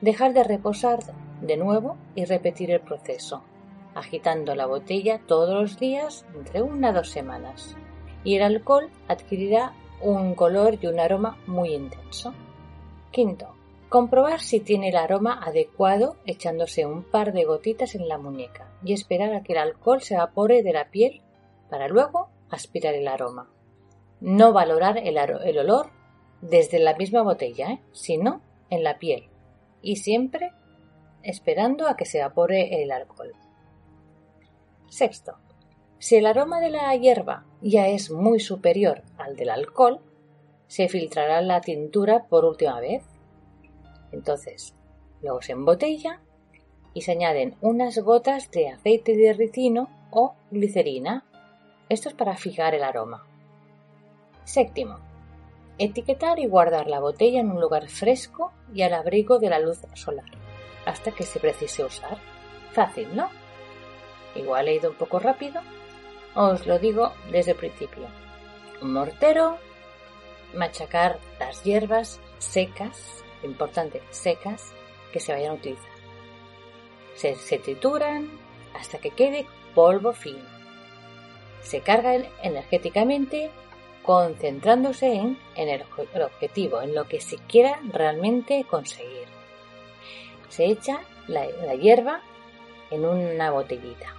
Dejar de reposar de nuevo y repetir el proceso agitando la botella todos los días entre una a dos semanas, y el alcohol adquirirá un color y un aroma muy intenso. Quinto, comprobar si tiene el aroma adecuado echándose un par de gotitas en la muñeca y esperar a que el alcohol se evapore de la piel para luego aspirar el aroma. No valorar el, olor desde la misma botella, ¿eh? sino en la piel y siempre esperando a que se evapore el alcohol. Sexto, si el aroma de la hierba ya es muy superior al del alcohol, se filtrará la tintura por última vez. Entonces, luego se embotella y se añaden unas gotas de aceite de ricino o glicerina. Esto es para fijar el aroma. Séptimo, etiquetar y guardar la botella en un lugar fresco y al abrigo de la luz solar, hasta que se precise usar. Fácil, ¿no? Igual he ido un poco rápido. Os lo digo desde el principio. Un mortero, machacar las hierbas secas, importante, secas, que se vayan a utilizar. Se, se trituran hasta que quede polvo fino. Se carga energéticamente concentrándose en, el, objetivo, en lo que se quiera realmente conseguir. Se echa la, hierba en una botellita.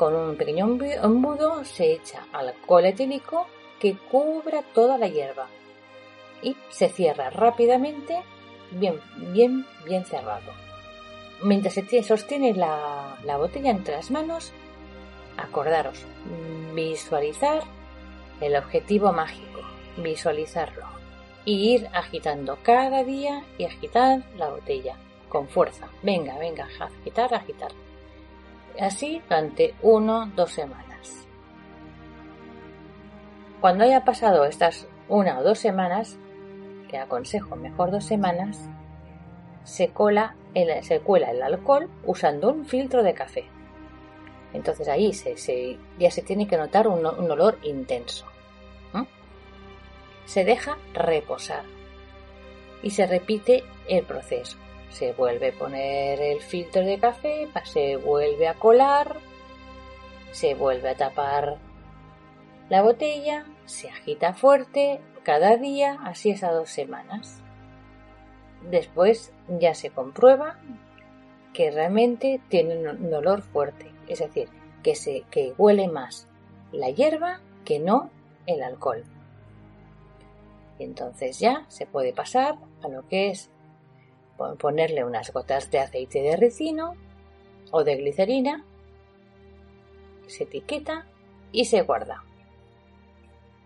Con un pequeño embudo se echa alcohol etílico que cubra toda la hierba y se cierra rápidamente, bien, bien, bien cerrado. Mientras se sostiene la, la botella entre las manos, acordaros, visualizar el objetivo mágico, visualizarlo y ir agitando cada día y agitar la botella con fuerza. Venga, venga, agitar, agitar. Así durante uno, dos semanas. Cuando haya pasado estas una o dos semanas, que aconsejo mejor dos semanas, se, cola cuela el alcohol usando un filtro de café. Entonces ahí ya se tiene que notar un, olor intenso. Se deja reposar y se repite el proceso. Se vuelve a poner el filtro de café, se vuelve a colar, se vuelve a tapar la botella, se agita fuerte cada día, así es a dos semanas. Después ya se comprueba que realmente tiene un olor fuerte es decir, que, se, que huele más la hierba que no el alcohol. Entonces ya se puede pasar a lo que es ponerle unas gotas de aceite de ricino o de glicerina, se etiqueta y se guarda.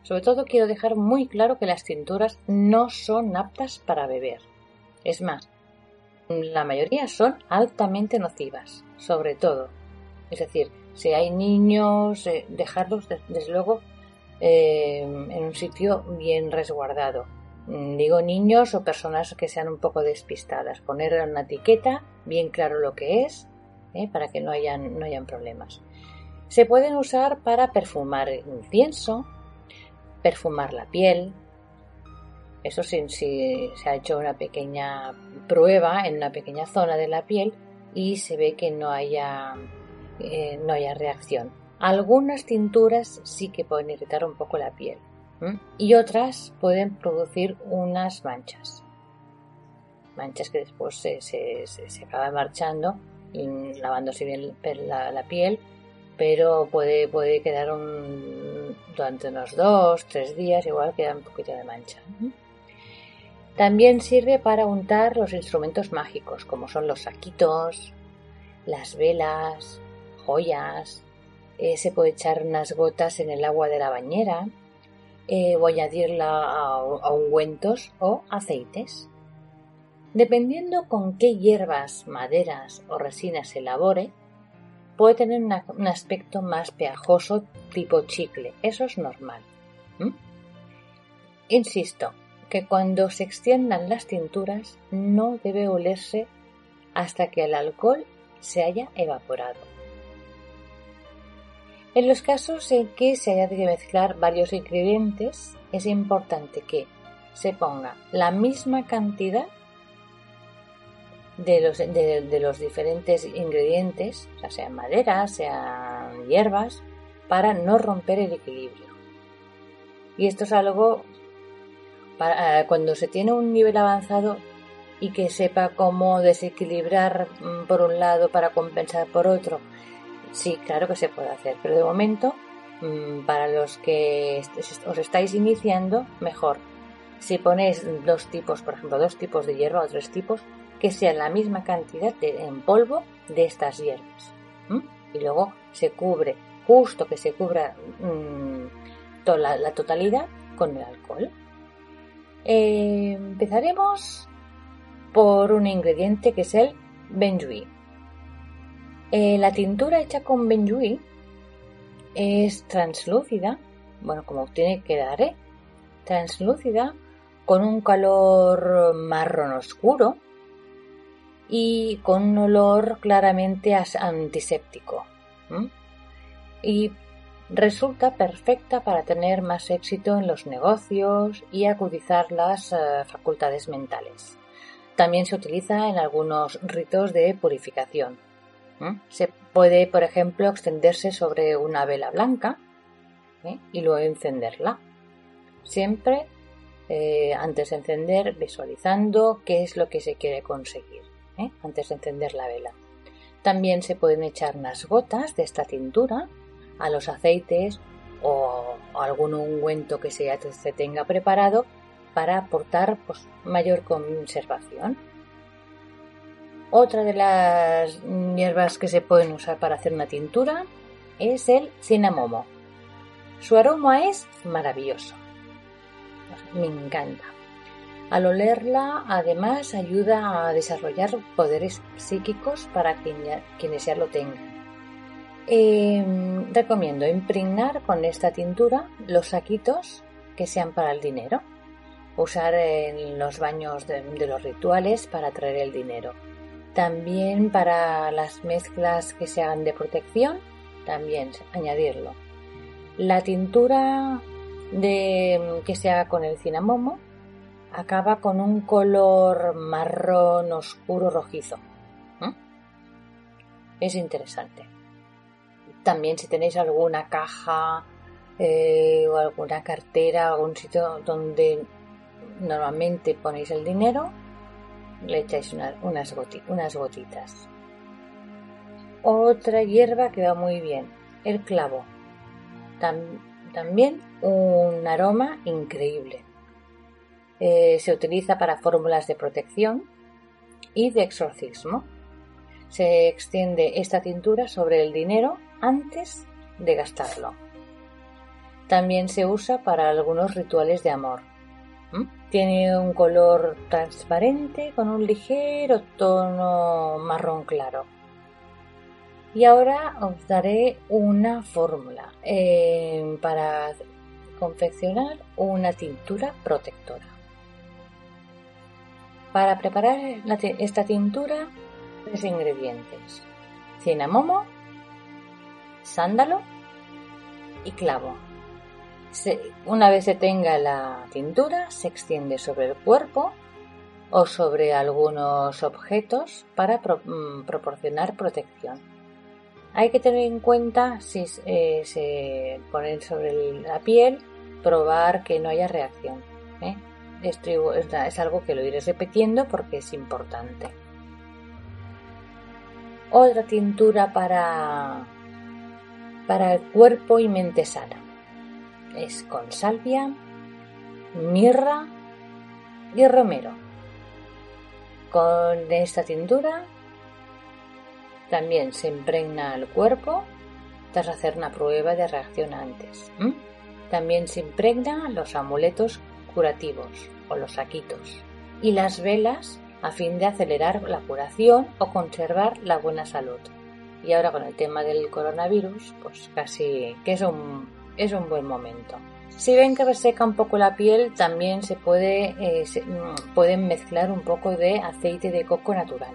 Sobre todo quiero dejar muy claro que las tinturas no son aptas para beber. Es más, la mayoría son altamente nocivas, sobre todo es decir, si hay niños, eh, dejarlos desde luego eh, en un sitio bien resguardado. Mm, digo niños o personas que sean un poco despistadas. Poner una etiqueta bien claro lo que es eh, para que no hayan, no hayan problemas. Se pueden usar para perfumar incienso, perfumar la piel. Eso sí, se ha hecho una pequeña prueba en una pequeña zona de la piel y se ve que no haya eh, no haya reacción. Algunas tinturas sí que pueden irritar un poco la piel y otras pueden producir unas manchas. Manchas que después se, se, se, acaban marchando, lavándose bien la, piel, pero puede, puede quedar un, durante unos dos, tres días, igual queda un poquito de mancha. También sirve para untar los instrumentos mágicos, como son los saquitos, las velas, joyas, eh, se puede echar unas gotas en el agua de la bañera eh, o añadirla a, ungüentos o aceites. Dependiendo con qué hierbas, maderas o resinas se elabore, puede tener un aspecto más pegajoso tipo chicle. Eso es normal. Insisto que cuando se extiendan las tinturas no debe olerse hasta que el alcohol se haya evaporado. En los casos en que se haya de mezclar varios ingredientes, es importante que se ponga la misma cantidad de los, diferentes ingredientes, ya sean maderas, sean hierbas, para no romper el equilibrio. Y esto es algo para, eh, cuando se tiene un nivel avanzado y que sepa cómo desequilibrar mm, por un lado para compensar por otro Sí, claro que se puede hacer, pero de momento, mm, para los que os estáis iniciando, mejor. Si ponéis dos tipos, por ejemplo, dos tipos de hierba o tres tipos, que sean la misma cantidad en polvo de estas hierbas. Y luego se cubre, justo que se cubra mm, toda la, totalidad con el alcohol. Eh, empezaremos por un ingrediente que es el benjuí. Eh, la tintura hecha con benjuí es translúcida, bueno, como tiene que dar, ¿eh? translúcida, con un color marrón oscuro y con un olor claramente antiséptico. Y resulta perfecta para tener más éxito en los negocios y acudizar las eh, facultades mentales. También se utiliza en algunos ritos de purificación. Se puede, por ejemplo, extenderse sobre una vela blanca ¿eh? y luego encenderla. Siempre eh, antes de encender, visualizando qué es lo que se quiere conseguir, ¿eh? antes de encender la vela. También se pueden echar unas gotas de esta tintura a los aceites o, algún ungüento que se tenga preparado para aportar pues, mayor conservación. Otra de las hierbas que se pueden usar para hacer una tintura es el cinamomo. Su aroma es maravilloso. Me encanta. Al olerla, además, ayuda a desarrollar poderes psíquicos para quienes ya lo tengan. Em, recomiendo impregnar con esta tintura los saquitos que sean para el dinero. Usar en los baños de, los rituales para traer el dinero. También para las mezclas que se hagan de protección, también añadirlo. La tintura de, que se haga con el cinamomo acaba con un color marrón oscuro rojizo. Es interesante. También si tenéis alguna caja eh, o alguna cartera, algún sitio donde normalmente ponéis el dinero, le echáis unas, unas gotitas. Otra hierba que va muy bien, el clavo. también un aroma increíble. Eh, se utiliza para fórmulas de protección y de exorcismo. Se extiende esta tintura sobre el dinero antes de gastarlo. También se usa para algunos rituales de amor. Tiene un color transparente con un ligero tono marrón claro. Y ahora os daré una fórmula eh, para confeccionar una tintura protectora. Para preparar esta tintura, tres ingredientes: cinamomo, sándalo y clavo. Una vez se tenga la tintura, se extiende sobre el cuerpo o sobre algunos objetos para mm, proporcionar protección. Hay que tener en cuenta si eh, se ponen sobre la piel, probar que no haya reacción. ¿eh? es, algo que lo iré repitiendo porque es importante. Otra tintura para, para el cuerpo y mente sana es con salvia, mirra y romero. Con esta tintura también se impregna el cuerpo tras hacer una prueba de reacción antes. También se impregna los amuletos curativos o los saquitos y las velas a fin de acelerar la curación o conservar la buena salud. Y ahora con el tema del coronavirus, pues casi que es un, es un buen momento. Si ven que reseca un poco la piel, también se puede eh, mm, pueden mezclar un poco de aceite de coco natural.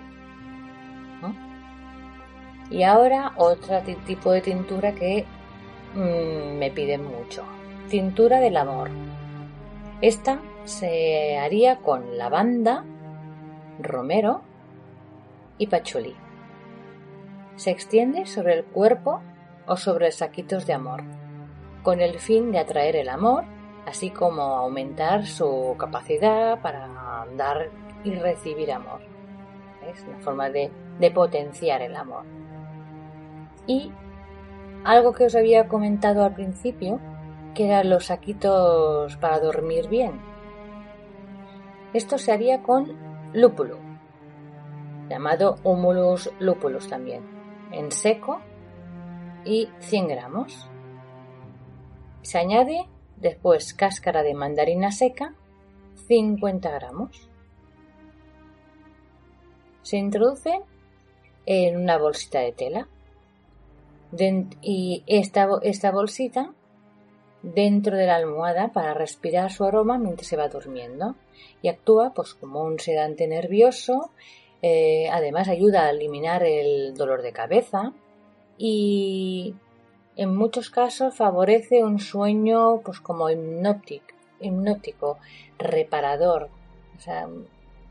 Y ahora otro tipo de tintura que mm, me piden mucho. Tintura del amor. Esta se haría con lavanda, romero y pachulí. Se extiende sobre el cuerpo o sobre saquitos de amor, con el fin de atraer el amor, así como aumentar su capacidad para dar y recibir amor. Es una forma de, potenciar el amor. Y algo que os había comentado al principio, que eran los saquitos para dormir bien. Esto se haría con lúpulo, llamado humulus lupulus también, en seco y 100 gramos. Se añade después cáscara de mandarina seca, 50 gramos. Se introduce en una bolsita de tela y esta, esta bolsita dentro de la almohada para respirar su aroma mientras se va durmiendo y actúa pues como un sedante nervioso eh, además ayuda a eliminar el dolor de cabeza y en muchos casos favorece un sueño pues como hipnótico, hipnótico reparador o sea,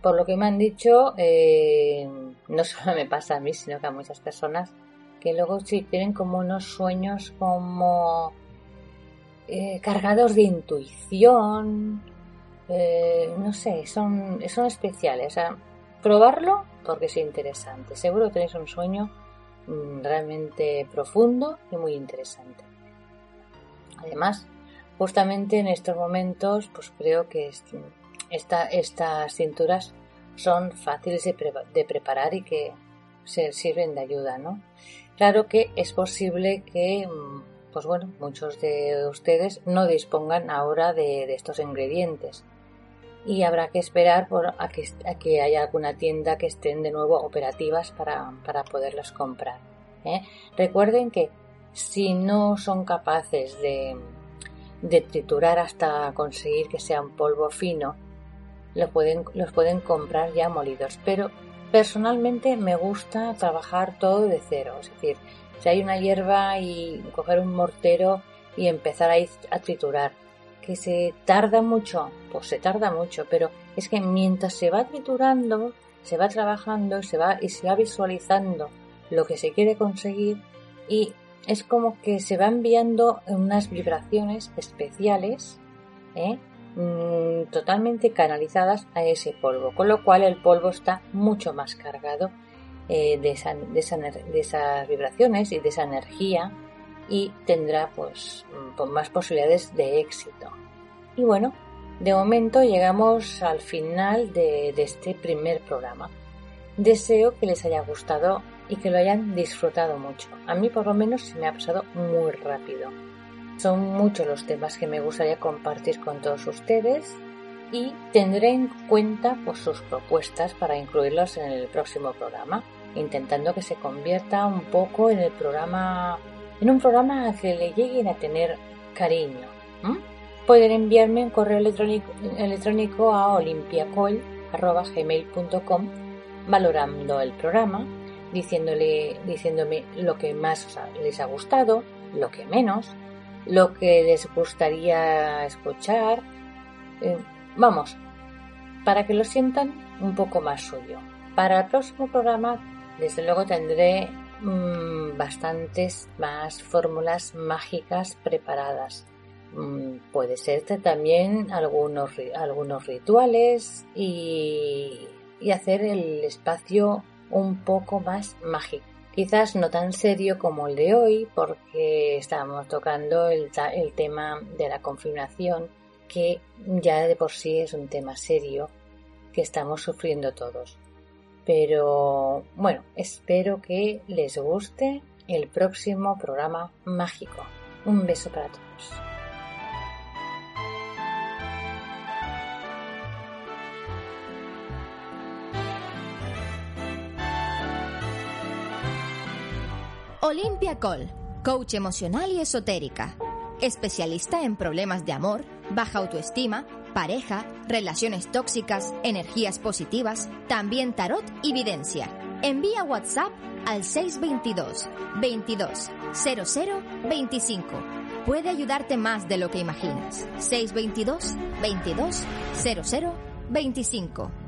por lo que me han dicho eh, no solo me pasa a mí sino que a muchas personas que luego sí tienen como unos sueños como eh, cargados de intuición, eh, no sé, son, son especiales. O sea, probarlo porque es interesante. Seguro tenéis un sueño realmente profundo y muy interesante. Además, justamente en estos momentos, pues creo que estas cinturas son fáciles de, de, preparar y que se sirven de ayuda, ¿no? Claro que es posible que mm, pues bueno, muchos de ustedes no dispongan ahora de, estos ingredientes y habrá que esperar por, a, que, que, haya alguna tienda que estén de nuevo operativas para, para poderlas comprar. ¿eh? Recuerden que si no son capaces de, de, triturar hasta conseguir que sea un polvo fino, pueden, los pueden comprar ya molidos. Pero personalmente me gusta trabajar todo de cero, es decir, si hay una hierba y coger un mortero y empezar a, a triturar. Que se tarda mucho, pues se tarda mucho, pero es que mientras se va triturando, se va trabajando se va, y se va visualizando lo que se quiere conseguir y es como que se va enviando unas vibraciones especiales ¿eh? mm, totalmente canalizadas a ese polvo, con lo cual el polvo está mucho más cargado eh, de, esas vibraciones y de esa energía y tendrá pues, pues más posibilidades de éxito. Y bueno, de momento llegamos al final de, este primer programa. Deseo que les haya gustado y que lo hayan disfrutado mucho. A mí por lo menos se me ha pasado muy rápido. Son muchos los temas que me gustaría compartir con todos ustedes y tendré en cuenta pues, sus propuestas para incluirlos en el próximo programa intentando que se convierta un poco en el programa, en un programa que le lleguen a tener cariño. Pueden enviarme un correo electrónico, electrónico a olimpiacol.gmail.com valorando el programa, diciéndole, diciéndome lo que más les ha gustado, lo que menos, lo que les gustaría escuchar. Eh, vamos, para que lo sientan un poco más suyo. Para el próximo programa desde luego tendré mm, bastantes más fórmulas mágicas preparadas. Mm, puede ser también algunos, algunos rituales y, hacer el espacio un poco más mágico. Quizás no tan serio como el de hoy, porque estamos tocando el, el tema de la confirmación, que ya de por sí es un tema serio que estamos sufriendo todos. Pero bueno, espero que les guste el próximo programa mágico. Un beso para todos. Olimpia Col, coach emocional y esotérica. Especialista en problemas de amor, baja autoestima, pareja, relaciones tóxicas, energías positivas, también tarot y videncia. Envía WhatsApp al 622 22 00 25. Puede ayudarte más de lo que imaginas. 622 22 00 25.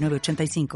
85